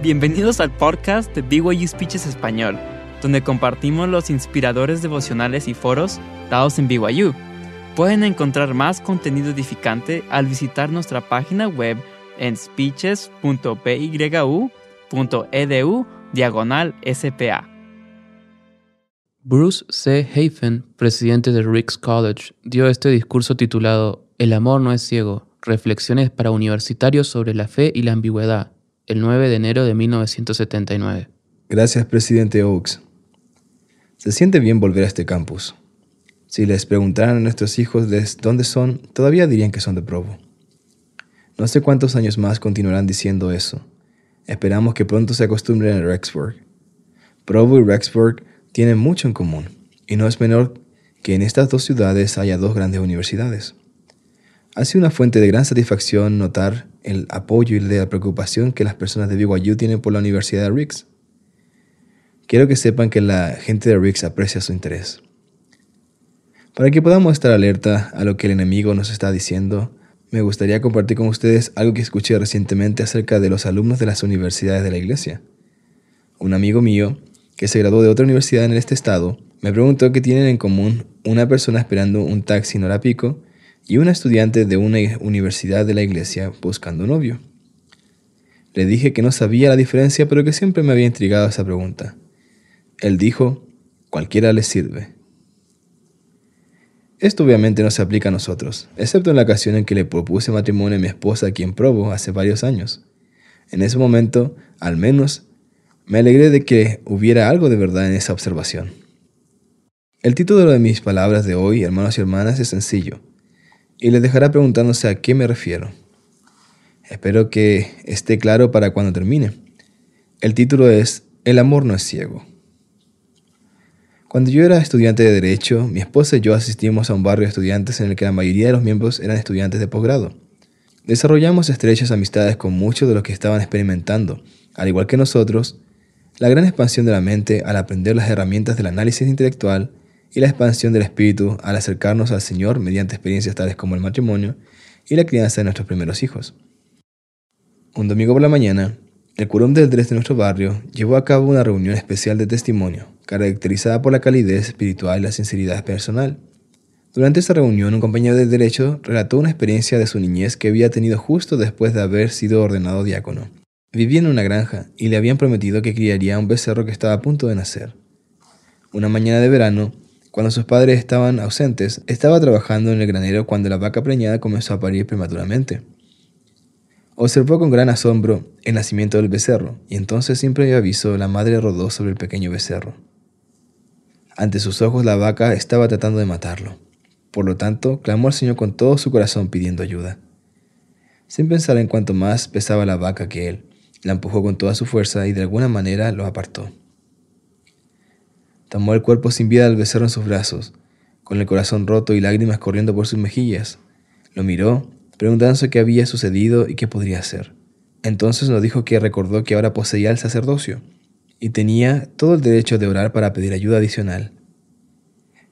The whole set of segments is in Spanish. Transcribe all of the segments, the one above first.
Bienvenidos al podcast de BYU Speeches Español, donde compartimos los inspiradores devocionales y foros dados en BYU. Pueden encontrar más contenido edificante al visitar nuestra página web en speeches.byu.edu diagonal SPA. Bruce C. Hafen, presidente de Ricks College, dio este discurso titulado El amor no es ciego, reflexiones para universitarios sobre la fe y la ambigüedad el 9 de enero de 1979. Gracias, presidente Oaks. Se siente bien volver a este campus. Si les preguntaran a nuestros hijos de dónde son, todavía dirían que son de Provo. No sé cuántos años más continuarán diciendo eso. Esperamos que pronto se acostumbren a Rexburg. Provo y Rexburg tienen mucho en común, y no es menor que en estas dos ciudades haya dos grandes universidades. Ha sido una fuente de gran satisfacción notar el apoyo y la preocupación que las personas de BYU tienen por la Universidad de Ricks. Quiero que sepan que la gente de Ricks aprecia su interés. Para que podamos estar alerta a lo que el enemigo nos está diciendo, me gustaría compartir con ustedes algo que escuché recientemente acerca de los alumnos de las universidades de la iglesia. Un amigo mío, que se graduó de otra universidad en este estado, me preguntó qué tienen en común una persona esperando un taxi en hora pico y una estudiante de una universidad de la iglesia buscando un novio. Le dije que no sabía la diferencia, pero que siempre me había intrigado esa pregunta. Él dijo, cualquiera le sirve. Esto obviamente no se aplica a nosotros, excepto en la ocasión en que le propuse matrimonio a mi esposa aquí en Provo hace varios años. En ese momento, al menos, me alegré de que hubiera algo de verdad en esa observación. El título de mis palabras de hoy, hermanos y hermanas, es sencillo y les dejará preguntándose a qué me refiero. Espero que esté claro para cuando termine. El título es El amor no es ciego. Cuando yo era estudiante de Derecho, mi esposa y yo asistimos a un barrio de estudiantes en el que la mayoría de los miembros eran estudiantes de posgrado. Desarrollamos estrechas amistades con muchos de los que estaban experimentando, al igual que nosotros, la gran expansión de la mente al aprender las herramientas del análisis intelectual y la expansión del espíritu al acercarnos al Señor mediante experiencias tales como el matrimonio y la crianza de nuestros primeros hijos. Un domingo por la mañana, el curón del Dres de nuestro barrio llevó a cabo una reunión especial de testimonio, caracterizada por la calidez espiritual y la sinceridad personal. Durante esta reunión, un compañero de derecho relató una experiencia de su niñez que había tenido justo después de haber sido ordenado diácono. Vivía en una granja y le habían prometido que criaría un becerro que estaba a punto de nacer. Una mañana de verano, cuando sus padres estaban ausentes, estaba trabajando en el granero cuando la vaca preñada comenzó a parir prematuramente. Observó con gran asombro el nacimiento del becerro, y entonces sin previo aviso la madre rodó sobre el pequeño becerro. Ante sus ojos la vaca estaba tratando de matarlo. Por lo tanto, clamó al Señor con todo su corazón pidiendo ayuda. Sin pensar en cuánto más pesaba la vaca que él, la empujó con toda su fuerza y de alguna manera lo apartó. Tomó el cuerpo sin vida del becerro en sus brazos, con el corazón roto y lágrimas corriendo por sus mejillas. Lo miró, preguntándose qué había sucedido y qué podría hacer. Entonces nos dijo que recordó que ahora poseía el sacerdocio y tenía todo el derecho de orar para pedir ayuda adicional.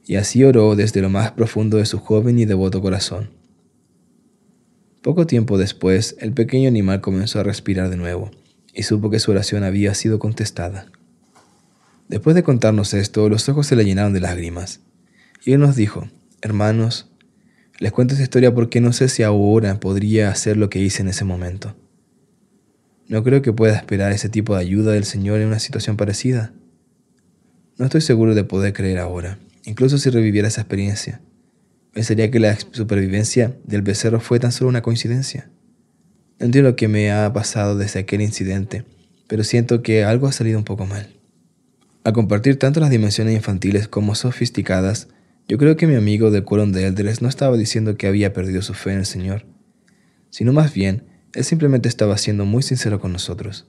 Y así oró desde lo más profundo de su joven y devoto corazón. Poco tiempo después, el pequeño animal comenzó a respirar de nuevo y supo que su oración había sido contestada. Después de contarnos esto, los ojos se le llenaron de lágrimas. Y él nos dijo, hermanos, les cuento esta historia porque no sé si ahora podría hacer lo que hice en ese momento. No creo que pueda esperar ese tipo de ayuda del Señor en una situación parecida. No estoy seguro de poder creer ahora, incluso si reviviera esa experiencia. Pensaría que la supervivencia del becerro fue tan solo una coincidencia. No entiendo lo que me ha pasado desde aquel incidente, pero siento que algo ha salido un poco mal. Al compartir tanto las dimensiones infantiles como sofisticadas, yo creo que mi amigo de Quórum de Elders no estaba diciendo que había perdido su fe en el Señor, sino más bien, él simplemente estaba siendo muy sincero con nosotros.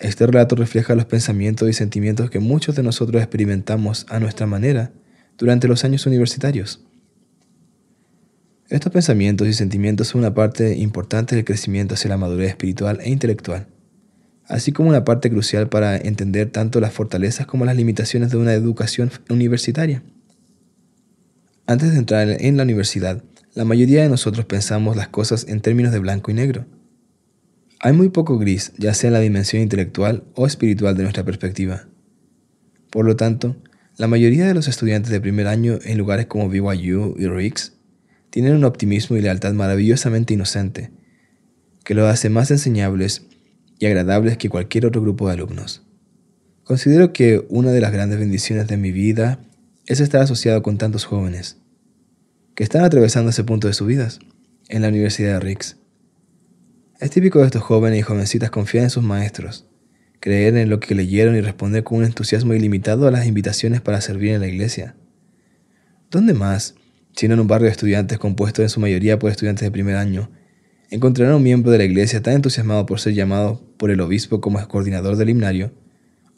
Este relato refleja los pensamientos y sentimientos que muchos de nosotros experimentamos a nuestra manera durante los años universitarios. Estos pensamientos y sentimientos son una parte importante del crecimiento hacia la madurez espiritual e intelectual así como una parte crucial para entender tanto las fortalezas como las limitaciones de una educación universitaria. Antes de entrar en la universidad, la mayoría de nosotros pensamos las cosas en términos de blanco y negro. Hay muy poco gris, ya sea en la dimensión intelectual o espiritual de nuestra perspectiva. Por lo tanto, la mayoría de los estudiantes de primer año en lugares como BYU y RICS tienen un optimismo y lealtad maravillosamente inocente, que los hace más enseñables y agradables que cualquier otro grupo de alumnos. Considero que una de las grandes bendiciones de mi vida es estar asociado con tantos jóvenes que están atravesando ese punto de sus vidas en la Universidad de RICS. Es típico de estos jóvenes y jovencitas confiar en sus maestros, creer en lo que leyeron y responder con un entusiasmo ilimitado a las invitaciones para servir en la iglesia. ¿Dónde más, sino en un barrio de estudiantes compuesto en su mayoría por estudiantes de primer año, encontrarán un miembro de la iglesia tan entusiasmado por ser llamado por el obispo como coordinador del himnario,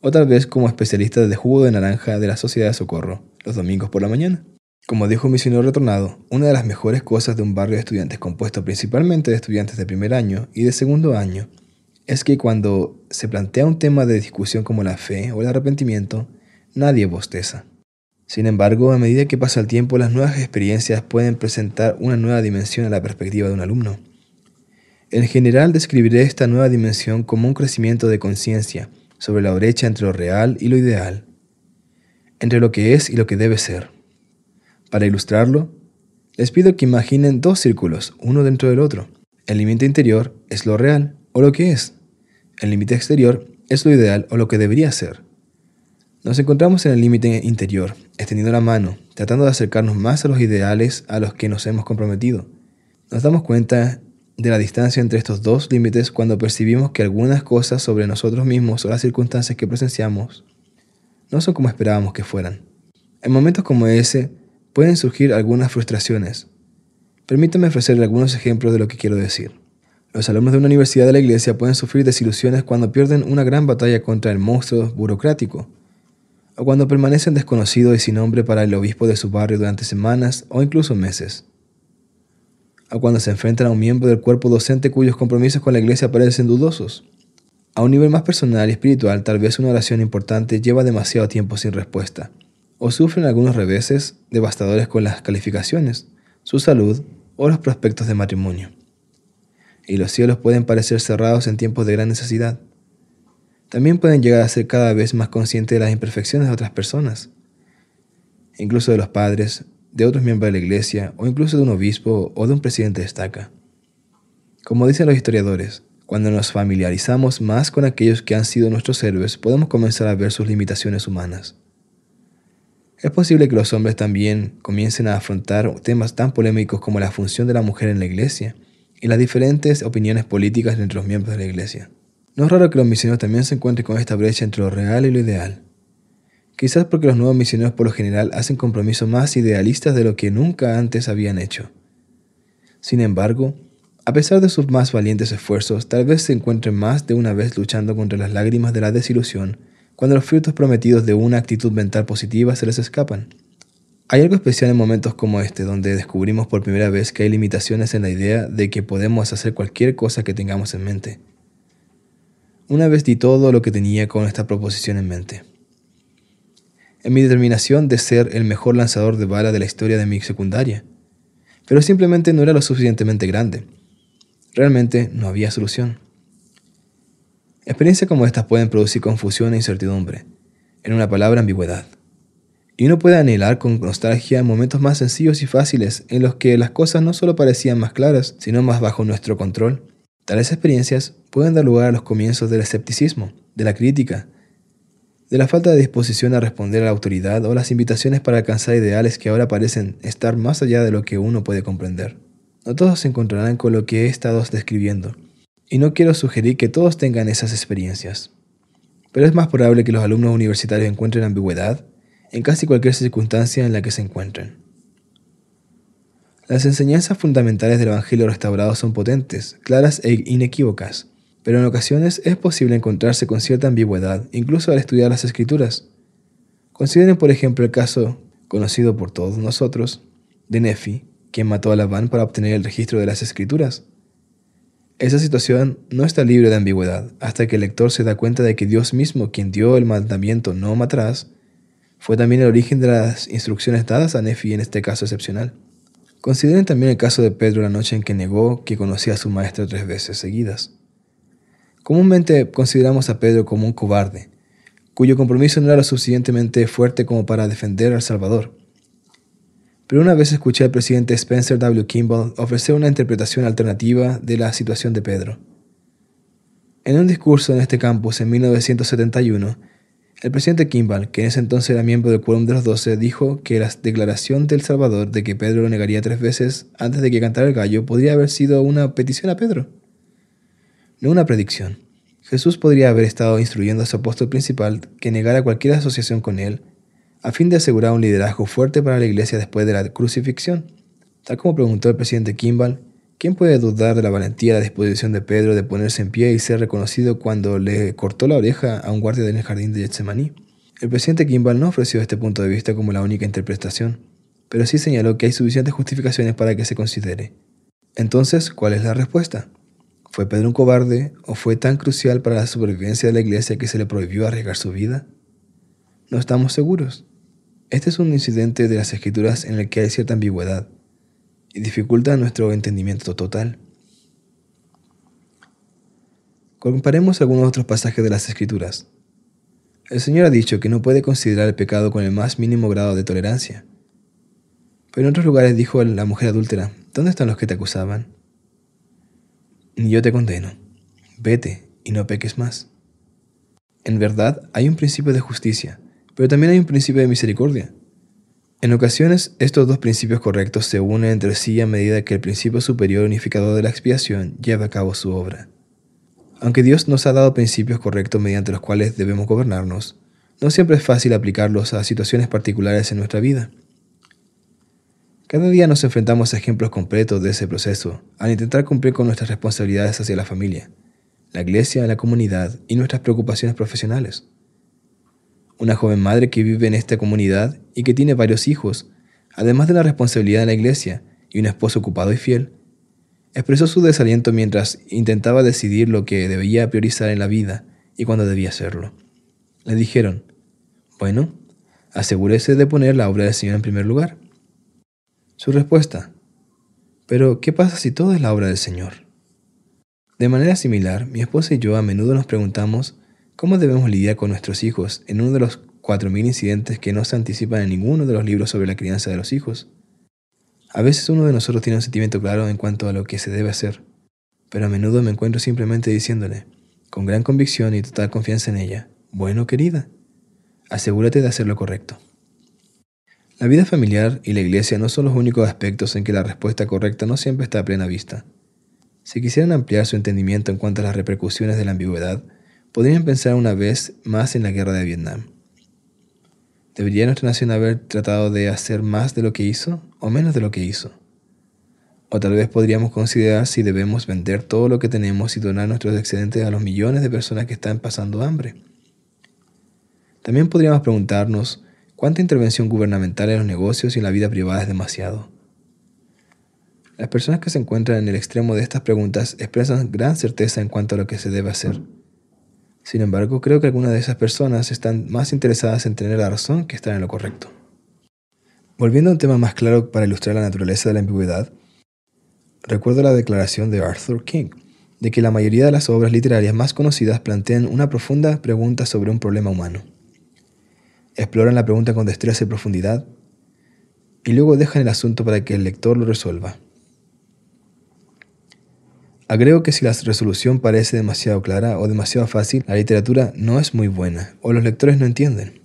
o tal vez como especialista de jugo de naranja de la Sociedad de Socorro, los domingos por la mañana. Como dijo un misionero retornado, una de las mejores cosas de un barrio de estudiantes compuesto principalmente de estudiantes de primer año y de segundo año es que cuando se plantea un tema de discusión como la fe o el arrepentimiento, nadie bosteza. Sin embargo, a medida que pasa el tiempo, las nuevas experiencias pueden presentar una nueva dimensión a la perspectiva de un alumno. En general, describiré esta nueva dimensión como un crecimiento de conciencia sobre la brecha entre lo real y lo ideal, entre lo que es y lo que debe ser. Para ilustrarlo, les pido que imaginen dos círculos, uno dentro del otro. El límite interior es lo real o lo que es. El límite exterior es lo ideal o lo que debería ser. Nos encontramos en el límite interior, extendiendo la mano, tratando de acercarnos más a los ideales a los que nos hemos comprometido. Nos damos cuenta de la distancia entre estos dos límites cuando percibimos que algunas cosas sobre nosotros mismos o las circunstancias que presenciamos no son como esperábamos que fueran. En momentos como ese pueden surgir algunas frustraciones. Permítame ofrecerle algunos ejemplos de lo que quiero decir. Los alumnos de una universidad de la iglesia pueden sufrir desilusiones cuando pierden una gran batalla contra el monstruo burocrático, o cuando permanecen desconocidos y sin nombre para el obispo de su barrio durante semanas o incluso meses a cuando se enfrentan a un miembro del cuerpo docente cuyos compromisos con la iglesia parecen dudosos. A un nivel más personal y espiritual, tal vez una oración importante lleva demasiado tiempo sin respuesta, o sufren algunos reveses devastadores con las calificaciones, su salud o los prospectos de matrimonio. Y los cielos pueden parecer cerrados en tiempos de gran necesidad. También pueden llegar a ser cada vez más conscientes de las imperfecciones de otras personas, incluso de los padres, de otros miembros de la iglesia o incluso de un obispo o de un presidente de estaca. Como dicen los historiadores, cuando nos familiarizamos más con aquellos que han sido nuestros héroes, podemos comenzar a ver sus limitaciones humanas. Es posible que los hombres también comiencen a afrontar temas tan polémicos como la función de la mujer en la iglesia y las diferentes opiniones políticas entre los miembros de la iglesia. No es raro que los misioneros también se encuentren con esta brecha entre lo real y lo ideal quizás porque los nuevos misioneros por lo general hacen compromisos más idealistas de lo que nunca antes habían hecho. Sin embargo, a pesar de sus más valientes esfuerzos, tal vez se encuentren más de una vez luchando contra las lágrimas de la desilusión cuando los frutos prometidos de una actitud mental positiva se les escapan. Hay algo especial en momentos como este, donde descubrimos por primera vez que hay limitaciones en la idea de que podemos hacer cualquier cosa que tengamos en mente. Una vez di todo lo que tenía con esta proposición en mente en mi determinación de ser el mejor lanzador de bala de la historia de mi secundaria. Pero simplemente no era lo suficientemente grande. Realmente no había solución. Experiencias como estas pueden producir confusión e incertidumbre, en una palabra ambigüedad. Y uno puede anhelar con nostalgia momentos más sencillos y fáciles en los que las cosas no solo parecían más claras, sino más bajo nuestro control. Tales experiencias pueden dar lugar a los comienzos del escepticismo, de la crítica, de la falta de disposición a responder a la autoridad o las invitaciones para alcanzar ideales que ahora parecen estar más allá de lo que uno puede comprender. No todos se encontrarán con lo que he estado describiendo, y no quiero sugerir que todos tengan esas experiencias. Pero es más probable que los alumnos universitarios encuentren ambigüedad en casi cualquier circunstancia en la que se encuentren. Las enseñanzas fundamentales del Evangelio restaurado son potentes, claras e inequívocas, pero en ocasiones es posible encontrarse con cierta ambigüedad, incluso al estudiar las escrituras. Consideren, por ejemplo, el caso, conocido por todos nosotros, de Nefi, quien mató a Labán para obtener el registro de las escrituras. Esa situación no está libre de ambigüedad hasta que el lector se da cuenta de que Dios mismo, quien dio el mandamiento no matarás, fue también el origen de las instrucciones dadas a Nefi en este caso excepcional. Consideren también el caso de Pedro la noche en que negó que conocía a su maestra tres veces seguidas. Comúnmente consideramos a Pedro como un cobarde, cuyo compromiso no era lo suficientemente fuerte como para defender al Salvador. Pero una vez escuché al presidente Spencer W. Kimball ofrecer una interpretación alternativa de la situación de Pedro. En un discurso en este campus en 1971, el presidente Kimball, que en ese entonces era miembro del Quórum de los Doce, dijo que la declaración del Salvador de que Pedro lo negaría tres veces antes de que cantara el gallo podría haber sido una petición a Pedro, una predicción. Jesús podría haber estado instruyendo a su apóstol principal que negara cualquier asociación con él, a fin de asegurar un liderazgo fuerte para la iglesia después de la crucifixión. Tal como preguntó el presidente Kimball, ¿quién puede dudar de la valentía y la disposición de Pedro de ponerse en pie y ser reconocido cuando le cortó la oreja a un guardia en el jardín de Getsemaní? El presidente Kimball no ofreció este punto de vista como la única interpretación, pero sí señaló que hay suficientes justificaciones para que se considere. Entonces, ¿cuál es la respuesta? ¿Fue Pedro un cobarde o fue tan crucial para la supervivencia de la iglesia que se le prohibió arriesgar su vida? No estamos seguros. Este es un incidente de las escrituras en el que hay cierta ambigüedad y dificulta nuestro entendimiento total. Comparemos algunos otros pasajes de las escrituras. El Señor ha dicho que no puede considerar el pecado con el más mínimo grado de tolerancia. Pero en otros lugares dijo la mujer adúltera, ¿dónde están los que te acusaban? Ni yo te condeno. Vete y no peques más. En verdad, hay un principio de justicia, pero también hay un principio de misericordia. En ocasiones, estos dos principios correctos se unen entre sí a medida que el principio superior unificador de la expiación lleva a cabo su obra. Aunque Dios nos ha dado principios correctos mediante los cuales debemos gobernarnos, no siempre es fácil aplicarlos a situaciones particulares en nuestra vida. Cada día nos enfrentamos a ejemplos completos de ese proceso al intentar cumplir con nuestras responsabilidades hacia la familia, la iglesia, la comunidad y nuestras preocupaciones profesionales. Una joven madre que vive en esta comunidad y que tiene varios hijos, además de la responsabilidad de la iglesia y un esposo ocupado y fiel, expresó su desaliento mientras intentaba decidir lo que debía priorizar en la vida y cuándo debía hacerlo. Le dijeron, bueno, asegúrese de poner la obra del Señor en primer lugar. Su respuesta. Pero, ¿qué pasa si todo es la obra del Señor? De manera similar, mi esposa y yo a menudo nos preguntamos cómo debemos lidiar con nuestros hijos en uno de los 4.000 incidentes que no se anticipan en ninguno de los libros sobre la crianza de los hijos. A veces uno de nosotros tiene un sentimiento claro en cuanto a lo que se debe hacer, pero a menudo me encuentro simplemente diciéndole, con gran convicción y total confianza en ella, bueno querida, asegúrate de hacer lo correcto. La vida familiar y la iglesia no son los únicos aspectos en que la respuesta correcta no siempre está a plena vista. Si quisieran ampliar su entendimiento en cuanto a las repercusiones de la ambigüedad, podrían pensar una vez más en la guerra de Vietnam. ¿Debería nuestra nación haber tratado de hacer más de lo que hizo o menos de lo que hizo? O tal vez podríamos considerar si debemos vender todo lo que tenemos y donar nuestros excedentes a los millones de personas que están pasando hambre. También podríamos preguntarnos ¿Cuánta intervención gubernamental en los negocios y en la vida privada es demasiado? Las personas que se encuentran en el extremo de estas preguntas expresan gran certeza en cuanto a lo que se debe hacer. Sin embargo, creo que algunas de esas personas están más interesadas en tener la razón que estar en lo correcto. Volviendo a un tema más claro para ilustrar la naturaleza de la ambigüedad, recuerdo la declaración de Arthur King, de que la mayoría de las obras literarias más conocidas plantean una profunda pregunta sobre un problema humano exploran la pregunta con destreza y profundidad y luego dejan el asunto para que el lector lo resuelva. Agrego que si la resolución parece demasiado clara o demasiado fácil, la literatura no es muy buena o los lectores no entienden.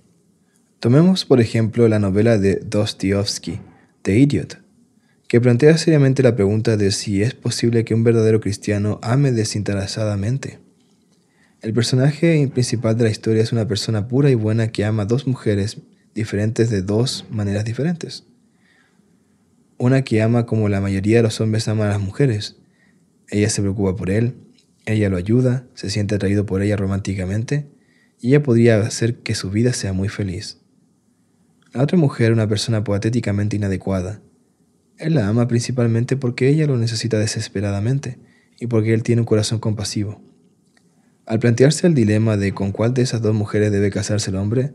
Tomemos, por ejemplo, la novela de Dostoevsky, The Idiot, que plantea seriamente la pregunta de si es posible que un verdadero cristiano ame desinteresadamente. El personaje principal de la historia es una persona pura y buena que ama a dos mujeres diferentes de dos maneras diferentes. Una que ama como la mayoría de los hombres aman a las mujeres. Ella se preocupa por él, ella lo ayuda, se siente atraído por ella románticamente y ella podría hacer que su vida sea muy feliz. La otra mujer, una persona patéticamente inadecuada. Él la ama principalmente porque ella lo necesita desesperadamente y porque él tiene un corazón compasivo. Al plantearse el dilema de con cuál de esas dos mujeres debe casarse el hombre,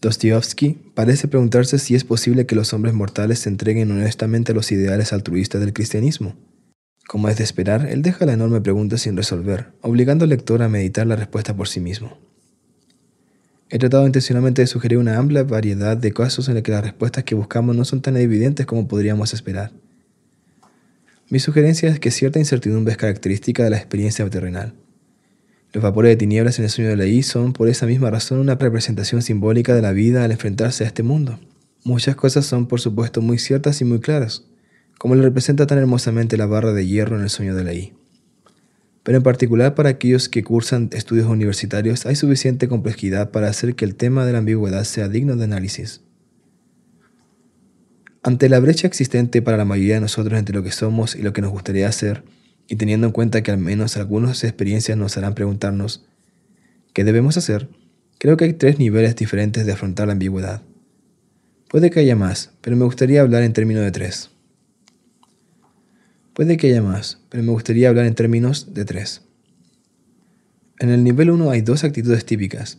Dostoevsky parece preguntarse si es posible que los hombres mortales se entreguen honestamente a los ideales altruistas del cristianismo. Como es de esperar, él deja la enorme pregunta sin resolver, obligando al lector a meditar la respuesta por sí mismo. He tratado intencionalmente de sugerir una amplia variedad de casos en los que las respuestas que buscamos no son tan evidentes como podríamos esperar. Mi sugerencia es que cierta incertidumbre es característica de la experiencia terrenal. Los vapores de tinieblas en el sueño de I son, por esa misma razón, una representación simbólica de la vida al enfrentarse a este mundo. Muchas cosas son, por supuesto, muy ciertas y muy claras, como le representa tan hermosamente la barra de hierro en el sueño de I. Pero en particular para aquellos que cursan estudios universitarios hay suficiente complejidad para hacer que el tema de la ambigüedad sea digno de análisis. Ante la brecha existente para la mayoría de nosotros entre lo que somos y lo que nos gustaría hacer, y teniendo en cuenta que al menos algunas experiencias nos harán preguntarnos ¿qué debemos hacer? Creo que hay tres niveles diferentes de afrontar la ambigüedad. Puede que haya más, pero me gustaría hablar en términos de tres. Puede que haya más, pero me gustaría hablar en términos de tres. En el nivel 1 hay dos actitudes típicas,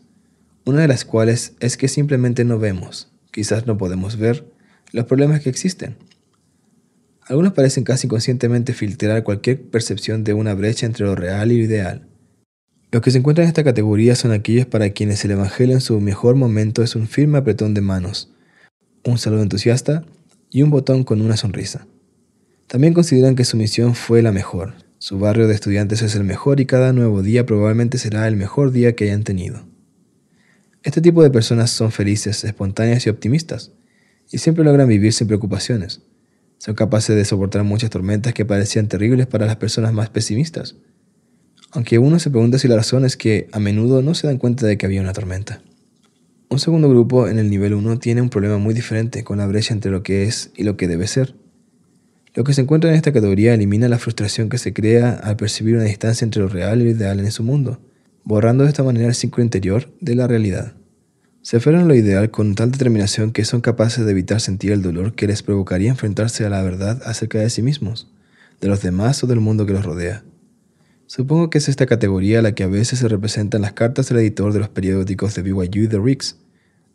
una de las cuales es que simplemente no vemos, quizás no podemos ver, los problemas que existen algunos parecen casi inconscientemente filtrar cualquier percepción de una brecha entre lo real y lo ideal. Los que se encuentran en esta categoría son aquellos para quienes el Evangelio en su mejor momento es un firme apretón de manos, un saludo entusiasta y un botón con una sonrisa. También consideran que su misión fue la mejor, su barrio de estudiantes es el mejor y cada nuevo día probablemente será el mejor día que hayan tenido. Este tipo de personas son felices, espontáneas y optimistas, y siempre logran vivir sin preocupaciones. Son capaces de soportar muchas tormentas que parecían terribles para las personas más pesimistas. Aunque uno se pregunta si la razón es que a menudo no se dan cuenta de que había una tormenta. Un segundo grupo en el nivel 1 tiene un problema muy diferente con la brecha entre lo que es y lo que debe ser. Lo que se encuentra en esta categoría elimina la frustración que se crea al percibir una distancia entre lo real y lo ideal en su mundo, borrando de esta manera el ciclo interior de la realidad. Se aferran a lo ideal con tal determinación que son capaces de evitar sentir el dolor que les provocaría enfrentarse a la verdad acerca de sí mismos, de los demás o del mundo que los rodea. Supongo que es esta categoría la que a veces se representa en las cartas del editor de los periódicos de BYU y de Riggs,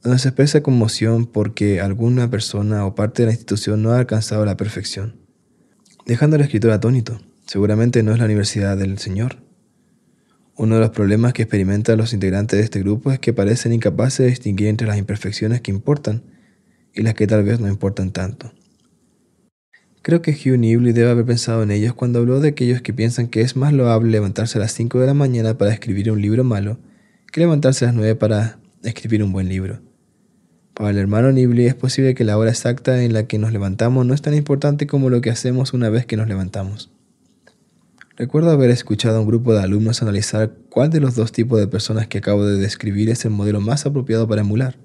donde se expresa conmoción porque alguna persona o parte de la institución no ha alcanzado la perfección. Dejando al escritor atónito, seguramente no es la universidad del Señor, uno de los problemas que experimentan los integrantes de este grupo es que parecen incapaces de distinguir entre las imperfecciones que importan y las que tal vez no importan tanto. Creo que Hugh Nibley debe haber pensado en ellos cuando habló de aquellos que piensan que es más loable levantarse a las 5 de la mañana para escribir un libro malo que levantarse a las 9 para escribir un buen libro. Para el hermano Nibley es posible que la hora exacta en la que nos levantamos no es tan importante como lo que hacemos una vez que nos levantamos. Recuerdo haber escuchado a un grupo de alumnos analizar cuál de los dos tipos de personas que acabo de describir es el modelo más apropiado para emular.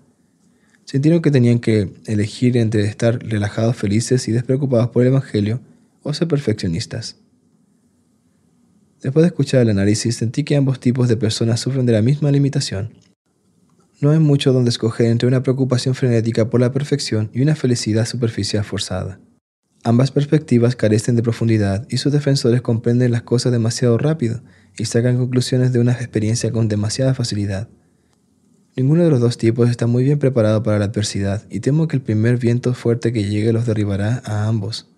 Sintieron que tenían que elegir entre estar relajados, felices y despreocupados por el Evangelio o ser perfeccionistas. Después de escuchar el análisis, sentí que ambos tipos de personas sufren de la misma limitación. No hay mucho donde escoger entre una preocupación frenética por la perfección y una felicidad superficial forzada. Ambas perspectivas carecen de profundidad y sus defensores comprenden las cosas demasiado rápido y sacan conclusiones de una experiencia con demasiada facilidad. Ninguno de los dos tipos está muy bien preparado para la adversidad y temo que el primer viento fuerte que llegue los derribará a ambos.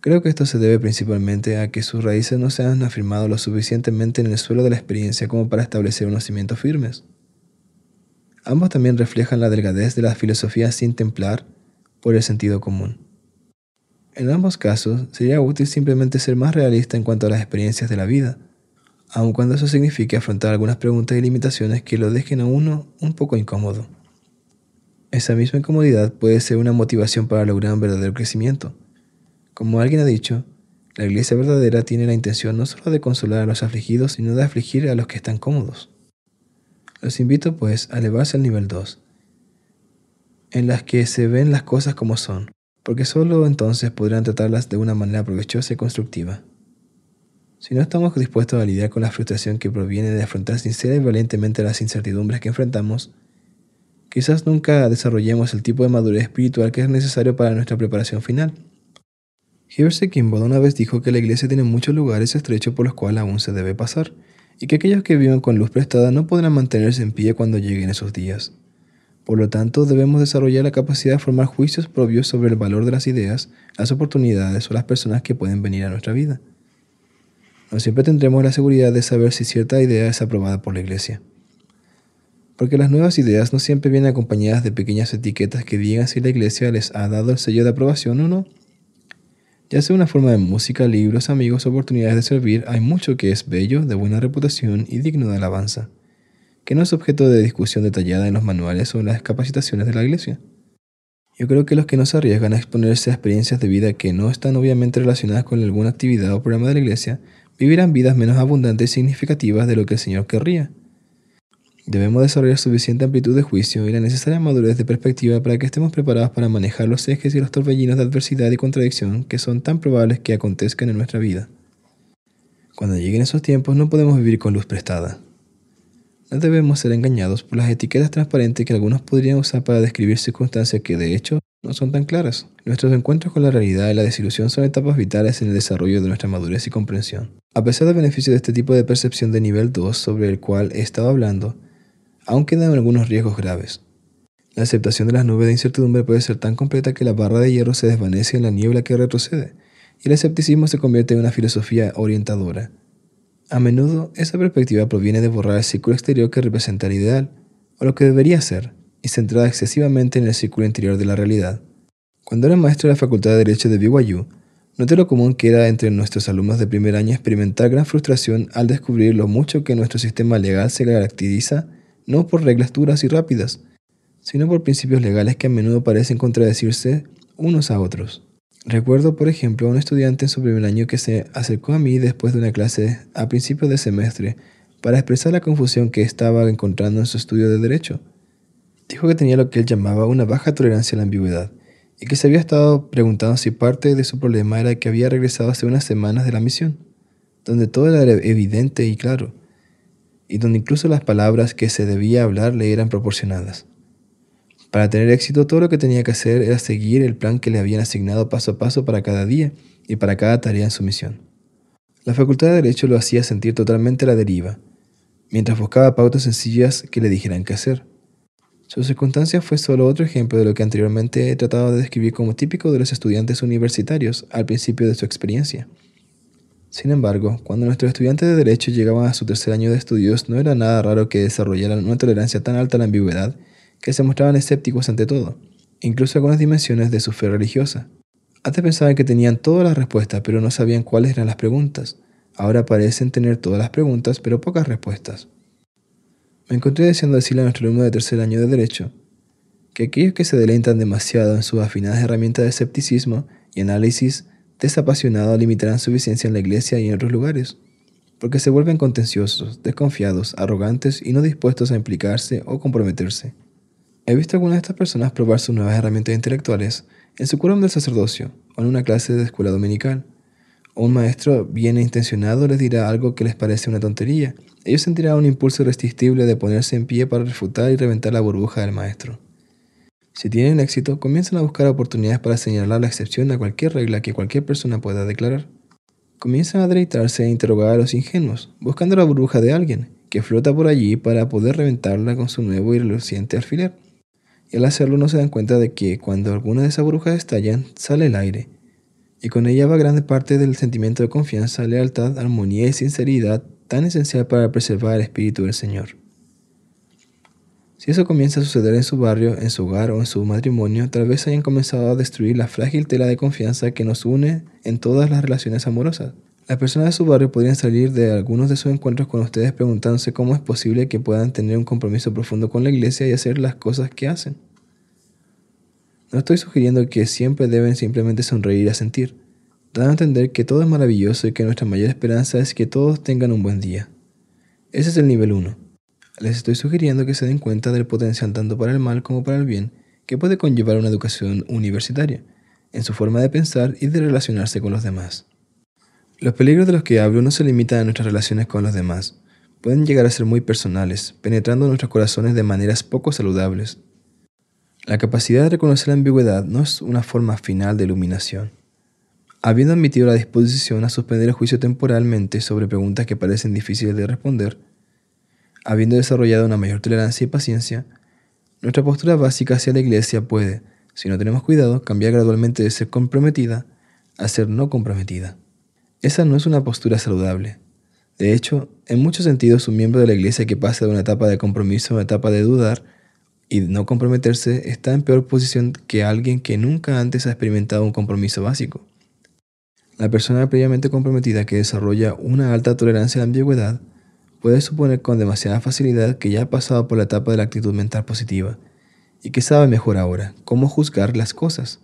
Creo que esto se debe principalmente a que sus raíces no se han afirmado lo suficientemente en el suelo de la experiencia como para establecer unos cimientos firmes. Ambos también reflejan la delgadez de la filosofía sin templar por el sentido común. En ambos casos, sería útil simplemente ser más realista en cuanto a las experiencias de la vida, aun cuando eso signifique afrontar algunas preguntas y limitaciones que lo dejen a uno un poco incómodo. Esa misma incomodidad puede ser una motivación para lograr un verdadero crecimiento. Como alguien ha dicho, la iglesia verdadera tiene la intención no solo de consolar a los afligidos, sino de afligir a los que están cómodos. Los invito, pues, a elevarse al nivel 2, en las que se ven las cosas como son, porque solo entonces podrán tratarlas de una manera provechosa y constructiva. Si no estamos dispuestos a lidiar con la frustración que proviene de afrontar sincera y valientemente las incertidumbres que enfrentamos, quizás nunca desarrollemos el tipo de madurez espiritual que es necesario para nuestra preparación final. Hersey Kimball una vez dijo que la iglesia tiene muchos lugares estrechos por los cuales aún se debe pasar, y que aquellos que vivan con luz prestada no podrán mantenerse en pie cuando lleguen esos días. Por lo tanto, debemos desarrollar la capacidad de formar juicios propios sobre el valor de las ideas, las oportunidades o las personas que pueden venir a nuestra vida. No siempre tendremos la seguridad de saber si cierta idea es aprobada por la Iglesia. Porque las nuevas ideas no siempre vienen acompañadas de pequeñas etiquetas que digan si la Iglesia les ha dado el sello de aprobación o no. Ya sea una forma de música, libros, amigos, oportunidades de servir, hay mucho que es bello, de buena reputación y digno de alabanza, que no es objeto de discusión detallada en los manuales o en las capacitaciones de la Iglesia. Yo creo que los que no se arriesgan a exponerse a experiencias de vida que no están obviamente relacionadas con alguna actividad o programa de la Iglesia vivirán vidas menos abundantes y significativas de lo que el Señor querría. Debemos desarrollar suficiente amplitud de juicio y la necesaria madurez de perspectiva para que estemos preparados para manejar los ejes y los torbellinos de adversidad y contradicción que son tan probables que acontezcan en nuestra vida. Cuando lleguen esos tiempos no podemos vivir con luz prestada. No debemos ser engañados por las etiquetas transparentes que algunos podrían usar para describir circunstancias que de hecho no son tan claras. Nuestros encuentros con la realidad y la desilusión son etapas vitales en el desarrollo de nuestra madurez y comprensión. A pesar del beneficio de este tipo de percepción de nivel 2 sobre el cual he estado hablando, aún quedan algunos riesgos graves. La aceptación de las nubes de incertidumbre puede ser tan completa que la barra de hierro se desvanece en la niebla que retrocede, y el escepticismo se convierte en una filosofía orientadora. A menudo, esa perspectiva proviene de borrar el círculo exterior que representa el ideal, o lo que debería ser, y centrada excesivamente en el círculo interior de la realidad. Cuando era maestro de la Facultad de Derecho de BYU, noté lo común que era entre nuestros alumnos de primer año experimentar gran frustración al descubrir lo mucho que nuestro sistema legal se caracteriza no por reglas duras y rápidas, sino por principios legales que a menudo parecen contradecirse unos a otros. Recuerdo, por ejemplo, a un estudiante en su primer año que se acercó a mí después de una clase a principios de semestre para expresar la confusión que estaba encontrando en su estudio de derecho. Dijo que tenía lo que él llamaba una baja tolerancia a la ambigüedad y que se había estado preguntando si parte de su problema era que había regresado hace unas semanas de la misión, donde todo era evidente y claro, y donde incluso las palabras que se debía hablar le eran proporcionadas. Para tener éxito todo lo que tenía que hacer era seguir el plan que le habían asignado paso a paso para cada día y para cada tarea en su misión. La Facultad de Derecho lo hacía sentir totalmente a la deriva, mientras buscaba pautas sencillas que le dijeran qué hacer. Su circunstancia fue solo otro ejemplo de lo que anteriormente he tratado de describir como típico de los estudiantes universitarios al principio de su experiencia. Sin embargo, cuando nuestros estudiantes de Derecho llegaban a su tercer año de estudios, no era nada raro que desarrollaran una tolerancia tan alta a la ambigüedad que se mostraban escépticos ante todo, incluso las dimensiones de su fe religiosa. Antes pensaban que tenían todas las respuestas, pero no sabían cuáles eran las preguntas. Ahora parecen tener todas las preguntas, pero pocas respuestas. Me encontré deseando decirle a nuestro alumno de tercer año de Derecho que aquellos que se deleitan demasiado en sus afinadas herramientas de escepticismo y análisis desapasionados limitarán su vigencia en la iglesia y en otros lugares, porque se vuelven contenciosos, desconfiados, arrogantes y no dispuestos a implicarse o comprometerse. He visto a algunas de estas personas probar sus nuevas herramientas intelectuales en su quórum del sacerdocio o en una clase de escuela dominical. Un maestro bien intencionado les dirá algo que les parece una tontería. Ellos sentirán un impulso irresistible de ponerse en pie para refutar y reventar la burbuja del maestro. Si tienen éxito, comienzan a buscar oportunidades para señalar la excepción a cualquier regla que cualquier persona pueda declarar. Comienzan a deleitarse e interrogar a los ingenuos, buscando la burbuja de alguien que flota por allí para poder reventarla con su nuevo y reluciente alfiler. Y al hacerlo no se dan cuenta de que cuando alguna de esas burbujas estallan, sale el aire, y con ella va grande parte del sentimiento de confianza, lealtad, armonía y sinceridad tan esencial para preservar el espíritu del Señor. Si eso comienza a suceder en su barrio, en su hogar o en su matrimonio, tal vez hayan comenzado a destruir la frágil tela de confianza que nos une en todas las relaciones amorosas. Las personas de su barrio podrían salir de algunos de sus encuentros con ustedes preguntándose cómo es posible que puedan tener un compromiso profundo con la iglesia y hacer las cosas que hacen. No estoy sugiriendo que siempre deben simplemente sonreír y asentir, dando a entender que todo es maravilloso y que nuestra mayor esperanza es que todos tengan un buen día. Ese es el nivel 1 les estoy sugiriendo que se den cuenta del potencial tanto para el mal como para el bien que puede conllevar una educación universitaria, en su forma de pensar y de relacionarse con los demás. Los peligros de los que hablo no se limitan a nuestras relaciones con los demás, pueden llegar a ser muy personales, penetrando nuestros corazones de maneras poco saludables. La capacidad de reconocer la ambigüedad no es una forma final de iluminación. Habiendo admitido la disposición a suspender el juicio temporalmente sobre preguntas que parecen difíciles de responder, habiendo desarrollado una mayor tolerancia y paciencia, Nuestra postura básica hacia la iglesia puede, si no tenemos cuidado, cambiar gradualmente de ser comprometida a ser no comprometida. Esa no es una postura saludable. De hecho, en muchos sentidos, un miembro de la iglesia que pasa de una etapa de compromiso a una etapa de dudar y no comprometerse está en peor posición que alguien que nunca antes ha experimentado un compromiso básico. La persona previamente comprometida que desarrolla una alta tolerancia a la ambigüedad puede suponer con demasiada facilidad que ya ha pasado por la etapa de la actitud mental positiva y que sabe mejor ahora cómo juzgar las cosas.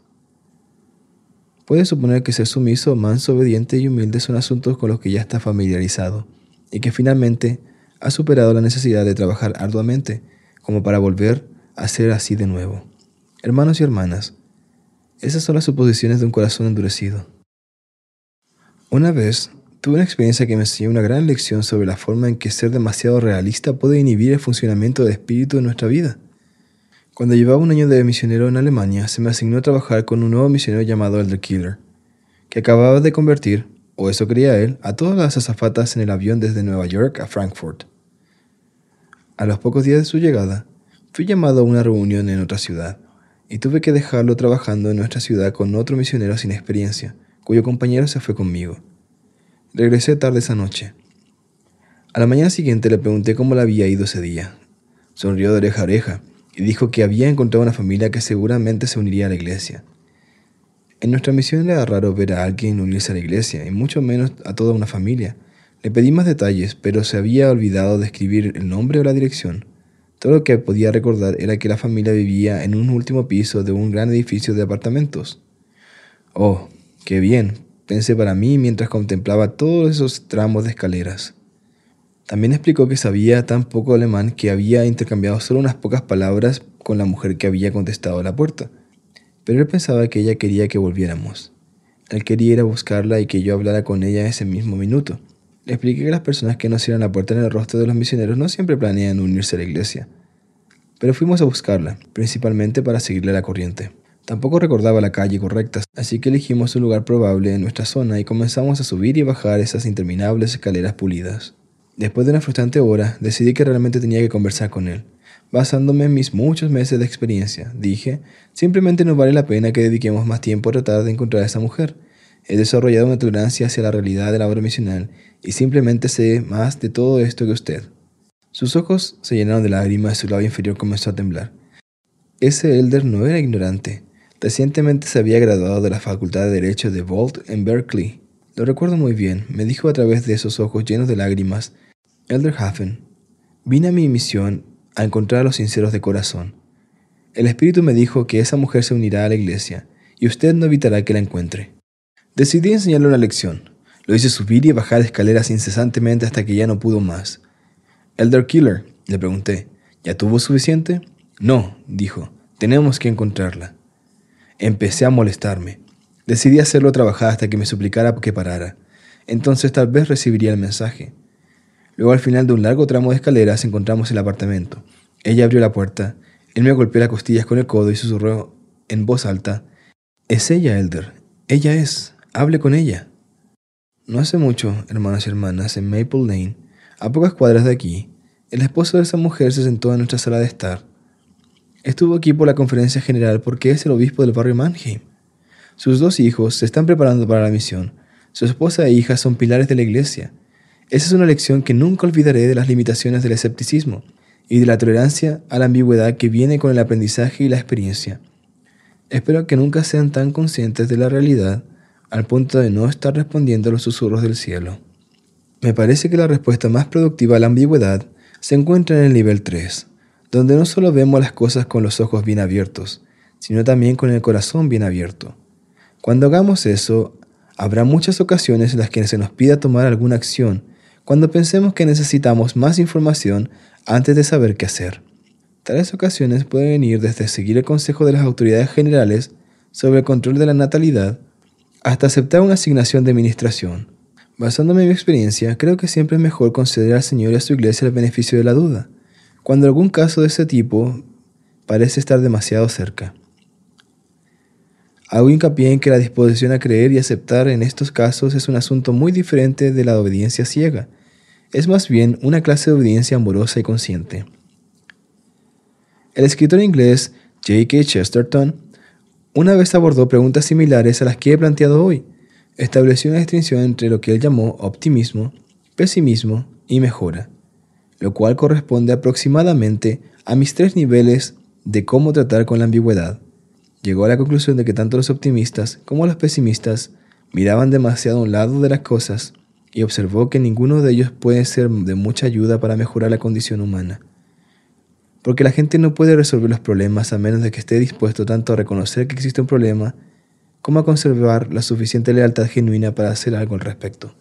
Puede suponer que ser sumiso, manso, obediente y humilde son asuntos con los que ya está familiarizado y que finalmente ha superado la necesidad de trabajar arduamente como para volver a ser así de nuevo. Hermanos y hermanas, esas son las suposiciones de un corazón endurecido. Una vez tuve una experiencia que me enseñó una gran lección sobre la forma en que ser demasiado realista puede inhibir el funcionamiento del espíritu de nuestra vida. Cuando llevaba un año de misionero en Alemania, se me asignó a trabajar con un nuevo misionero llamado Elder Killer, que acababa de convertir, o eso creía él, a todas las azafatas en el avión desde Nueva York a Frankfurt. A los pocos días de su llegada, fui llamado a una reunión en otra ciudad, y tuve que dejarlo trabajando en nuestra ciudad con otro misionero sin experiencia, cuyo compañero se fue conmigo. Regresé tarde esa noche. A la mañana siguiente le pregunté cómo le había ido ese día. Sonrió de oreja a oreja y dijo que había encontrado una familia que seguramente se uniría a la iglesia. En nuestra misión era raro ver a alguien unirse a la iglesia, y mucho menos a toda una familia. Le pedí más detalles, pero se había olvidado de escribir el nombre o la dirección. Todo lo que podía recordar era que la familia vivía en un último piso de un gran edificio de apartamentos. Oh, qué bien, pensé para mí mientras contemplaba todos esos tramos de escaleras. También explicó que sabía tan poco alemán que había intercambiado solo unas pocas palabras con la mujer que había contestado a la puerta. Pero él pensaba que ella quería que volviéramos. Él quería ir a buscarla y que yo hablara con ella ese mismo minuto. Le expliqué que las personas que no cierran la puerta en el rostro de los misioneros no siempre planean unirse a la iglesia. Pero fuimos a buscarla, principalmente para seguirle la corriente. Tampoco recordaba la calle correcta, así que elegimos un lugar probable en nuestra zona y comenzamos a subir y bajar esas interminables escaleras pulidas. Después de una frustrante hora, decidí que realmente tenía que conversar con él. Basándome en mis muchos meses de experiencia, dije, simplemente no vale la pena que dediquemos más tiempo a tratar de encontrar a esa mujer. He desarrollado una tolerancia hacia la realidad de la obra misional y simplemente sé más de todo esto que usted. Sus ojos se llenaron de lágrimas y su labio inferior comenzó a temblar. Ese elder no era ignorante. Recientemente se había graduado de la Facultad de Derecho de Volt en Berkeley lo recuerdo muy bien, me dijo a través de esos ojos llenos de lágrimas, Elder Hafen, vine a mi misión a encontrar a los sinceros de corazón. El Espíritu me dijo que esa mujer se unirá a la iglesia y usted no evitará que la encuentre. Decidí enseñarle una lección. Lo hice subir y bajar escaleras incesantemente hasta que ya no pudo más. Elder Killer, le pregunté, ¿ya tuvo suficiente? No, dijo, tenemos que encontrarla. Empecé a molestarme. Decidí hacerlo trabajar hasta que me suplicara que parara. Entonces tal vez recibiría el mensaje. Luego al final de un largo tramo de escaleras encontramos el apartamento. Ella abrió la puerta. Él me golpeó las costillas con el codo y susurró en voz alta. Es ella, Elder. Ella es. Hable con ella. No hace mucho, hermanos y hermanas, en Maple Lane, a pocas cuadras de aquí, el esposo de esa mujer se sentó en nuestra sala de estar. Estuvo aquí por la conferencia general porque es el obispo del barrio Mannheim. Sus dos hijos se están preparando para la misión. Su esposa e hija son pilares de la iglesia. Esa es una lección que nunca olvidaré de las limitaciones del escepticismo y de la tolerancia a la ambigüedad que viene con el aprendizaje y la experiencia. Espero que nunca sean tan conscientes de la realidad al punto de no estar respondiendo a los susurros del cielo. Me parece que la respuesta más productiva a la ambigüedad se encuentra en el nivel 3, donde no solo vemos las cosas con los ojos bien abiertos, sino también con el corazón bien abierto. Cuando hagamos eso, habrá muchas ocasiones en las que se nos pida tomar alguna acción cuando pensemos que necesitamos más información antes de saber qué hacer. Tales ocasiones pueden venir desde seguir el consejo de las autoridades generales sobre el control de la natalidad hasta aceptar una asignación de administración. Basándome en mi experiencia, creo que siempre es mejor conceder al Señor y a su iglesia el beneficio de la duda, cuando algún caso de ese tipo parece estar demasiado cerca. Hago hincapié en que la disposición a creer y aceptar en estos casos es un asunto muy diferente de la obediencia ciega. Es más bien una clase de obediencia amorosa y consciente. El escritor inglés J.K. Chesterton una vez abordó preguntas similares a las que he planteado hoy. Estableció una distinción entre lo que él llamó optimismo, pesimismo y mejora, lo cual corresponde aproximadamente a mis tres niveles de cómo tratar con la ambigüedad. Llegó a la conclusión de que tanto los optimistas como los pesimistas miraban demasiado a un lado de las cosas y observó que ninguno de ellos puede ser de mucha ayuda para mejorar la condición humana porque la gente no puede resolver los problemas a menos de que esté dispuesto tanto a reconocer que existe un problema como a conservar la suficiente lealtad genuina para hacer algo al respecto.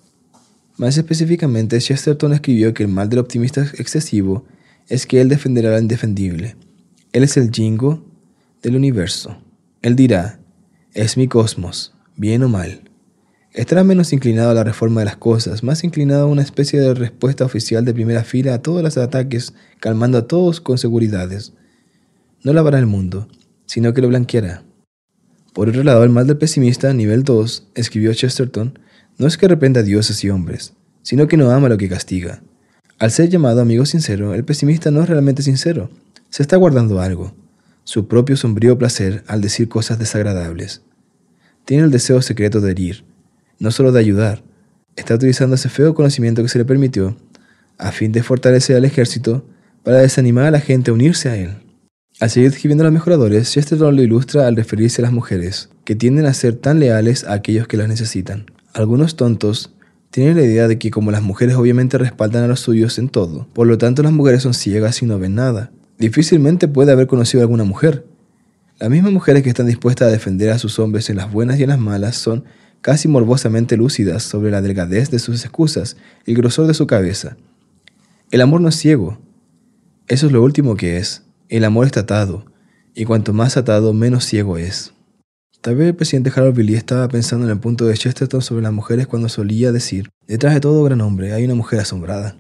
Más específicamente, Chesterton escribió que el mal del optimista excesivo es que él defenderá lo indefendible. Él es el jingo del universo. Él dirá, es mi cosmos, bien o mal. Estará menos inclinado a la reforma de las cosas, más inclinado a una especie de respuesta oficial de primera fila a todos los ataques, calmando a todos con seguridades. No lavará el mundo, sino que lo blanqueará. Por otro lado, el mal del pesimista, nivel 2, escribió Chesterton, no es que reprenda a dioses y hombres, sino que no ama lo que castiga. Al ser llamado amigo sincero, el pesimista no es realmente sincero, se está guardando algo, su propio sombrío placer al decir cosas desagradables. Tiene el deseo secreto de herir, no solo de ayudar, está utilizando ese feo conocimiento que se le permitió a fin de fortalecer al ejército para desanimar a la gente a unirse a él. Al seguir describiendo a los mejoradores, Chesterton lo ilustra al referirse a las mujeres, que tienden a ser tan leales a aquellos que las necesitan. Algunos tontos tienen la idea de que como las mujeres obviamente respaldan a los suyos en todo, por lo tanto las mujeres son ciegas y no ven nada. Difícilmente puede haber conocido a alguna mujer. Las mismas mujeres que están dispuestas a defender a sus hombres en las buenas y en las malas son casi morbosamente lúcidas sobre la delgadez de sus excusas y el grosor de su cabeza. El amor no es ciego. Eso es lo último que es. El amor está atado, y cuanto más atado, menos ciego es. Tal vez el presidente Harold Billy estaba pensando en el punto de Chesterton sobre las mujeres cuando solía decir, detrás de todo gran hombre hay una mujer asombrada.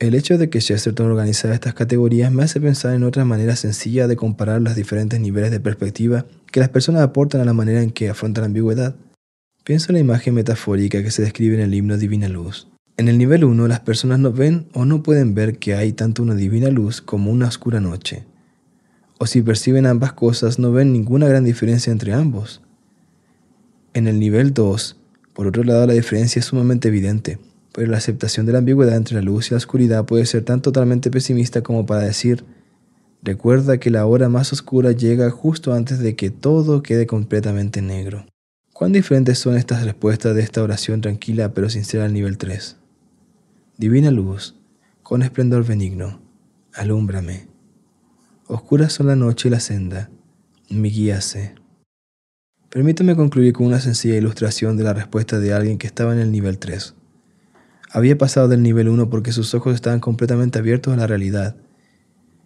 El hecho de que Chesterton organizara estas categorías me hace pensar en otra manera sencilla de comparar los diferentes niveles de perspectiva que las personas aportan a la manera en que afrontan la ambigüedad. Pienso en la imagen metafórica que se describe en el himno Divina Luz. En el nivel 1 las personas no ven o no pueden ver que hay tanto una divina luz como una oscura noche. O si perciben ambas cosas no ven ninguna gran diferencia entre ambos. En el nivel 2, por otro lado, la diferencia es sumamente evidente, pero la aceptación de la ambigüedad entre la luz y la oscuridad puede ser tan totalmente pesimista como para decir, recuerda que la hora más oscura llega justo antes de que todo quede completamente negro. ¿Cuán diferentes son estas respuestas de esta oración tranquila pero sincera al nivel 3? Divina luz, con esplendor benigno, alúmbrame. Oscuras son la noche y la senda, mi guía sé. Permítame concluir con una sencilla ilustración de la respuesta de alguien que estaba en el nivel 3. Había pasado del nivel 1 porque sus ojos estaban completamente abiertos a la realidad,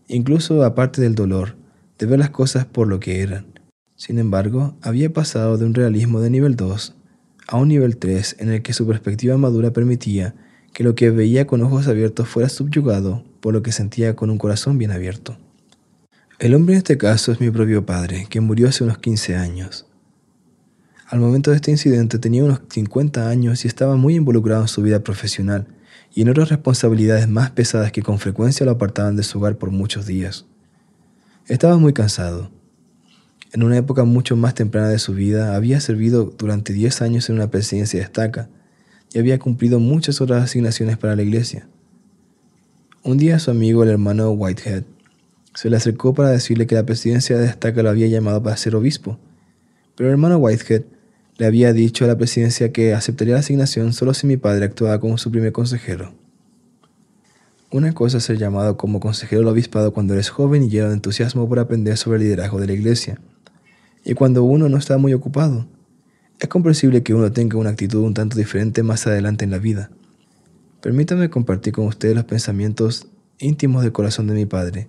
incluso aparte del dolor, de ver las cosas por lo que eran. Sin embargo, había pasado de un realismo de nivel 2 a un nivel 3 en el que su perspectiva madura permitía que lo que veía con ojos abiertos fuera subyugado por lo que sentía con un corazón bien abierto. El hombre en este caso es mi propio padre, que murió hace unos 15 años. Al momento de este incidente tenía unos 50 años y estaba muy involucrado en su vida profesional y en otras responsabilidades más pesadas que con frecuencia lo apartaban de su hogar por muchos días. Estaba muy cansado en una época mucho más temprana de su vida, había servido durante 10 años en una presidencia de estaca y había cumplido muchas otras asignaciones para la iglesia. Un día su amigo, el hermano Whitehead, se le acercó para decirle que la presidencia de estaca lo había llamado para ser obispo, pero el hermano Whitehead le había dicho a la presidencia que aceptaría la asignación solo si mi padre actuaba como su primer consejero. Una cosa es ser llamado como consejero del obispado cuando eres joven y lleno de entusiasmo por aprender sobre el liderazgo de la iglesia y cuando uno no está muy ocupado. Es comprensible que uno tenga una actitud un tanto diferente más adelante en la vida. Permítame compartir con ustedes los pensamientos íntimos del corazón de mi padre,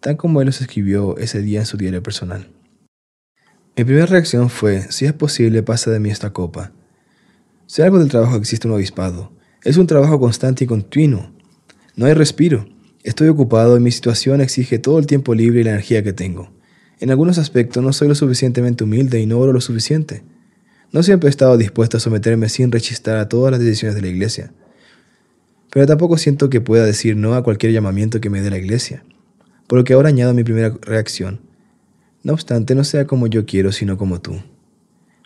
tal como él los escribió ese día en su diario personal. Mi primera reacción fue, si es posible, pasa de mí esta copa. Sé algo del trabajo que existe un obispado. Es un trabajo constante y continuo. No hay respiro. Estoy ocupado y mi situación exige todo el tiempo libre y la energía que tengo. En algunos aspectos no soy lo suficientemente humilde y no oro lo suficiente. No siempre he estado dispuesto a someterme sin rechistar a todas las decisiones de la iglesia. Pero tampoco siento que pueda decir no a cualquier llamamiento que me dé la iglesia. por lo que ahora añado mi primera reacción. No obstante, no sea como yo quiero, sino como tú.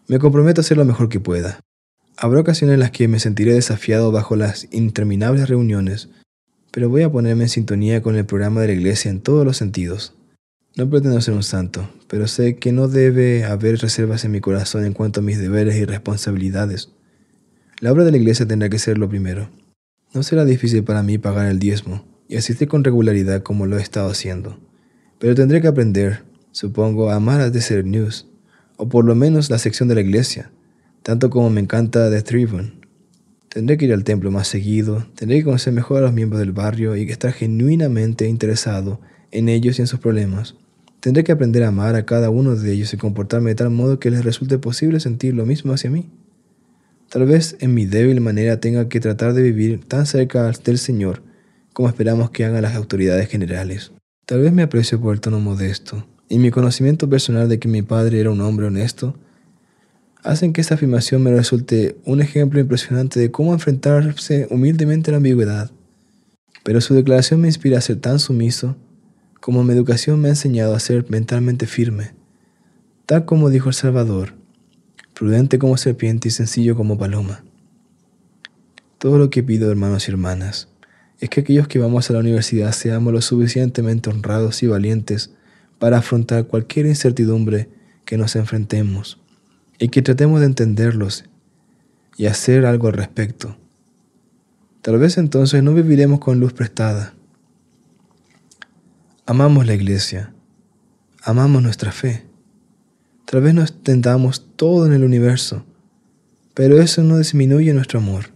Me comprometo a hacer lo mejor que pueda. Habrá ocasiones en las que me sentiré desafiado bajo las interminables reuniones, pero voy a ponerme en sintonía con el programa de la iglesia en todos los sentidos. No pretendo ser un santo, pero sé que no debe haber reservas en mi corazón en cuanto a mis deberes y responsabilidades. La obra de la iglesia tendrá que ser lo primero. No será difícil para mí pagar el diezmo y asistir con regularidad como lo he estado haciendo, pero tendré que aprender, supongo, amar a Desert News, o por lo menos la sección de la iglesia, tanto como me encanta The Tribune. Tendré que ir al templo más seguido, tendré que conocer mejor a los miembros del barrio y estar genuinamente interesado en ellos y en sus problemas. Tendré que aprender a amar a cada uno de ellos y comportarme de tal modo que les resulte posible sentir lo mismo hacia mí. Tal vez en mi débil manera tenga que tratar de vivir tan cerca del Señor como esperamos que hagan las autoridades generales. Tal vez me aprecio por el tono modesto y mi conocimiento personal de que mi padre era un hombre honesto hacen que esta afirmación me resulte un ejemplo impresionante de cómo enfrentarse humildemente a la ambigüedad. Pero su declaración me inspira a ser tan sumiso como mi educación me ha enseñado a ser mentalmente firme, tal como dijo el Salvador, prudente como serpiente y sencillo como paloma. Todo lo que pido, hermanos y hermanas, es que aquellos que vamos a la universidad seamos lo suficientemente honrados y valientes para afrontar cualquier incertidumbre que nos enfrentemos y que tratemos de entenderlos y hacer algo al respecto. Tal vez entonces no viviremos con luz prestada. Amamos la iglesia, amamos nuestra fe. Tal vez nos tentamos todo en el universo, pero eso no disminuye nuestro amor.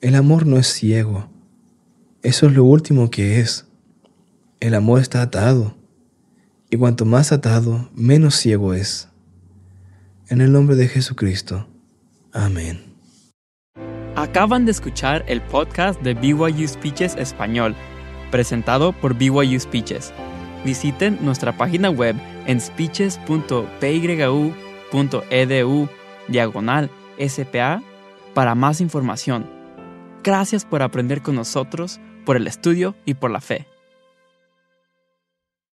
El amor no es ciego, eso es lo último que es. El amor está atado, y cuanto más atado, menos ciego es. En el nombre de Jesucristo. Amén. Acaban de escuchar el podcast de BYU Speeches Español, presentado por BYU Speeches. Visiten nuestra página web en speeches.pyu.edu diagonal SPA para más información. Gracias por aprender con nosotros, por el estudio y por la fe.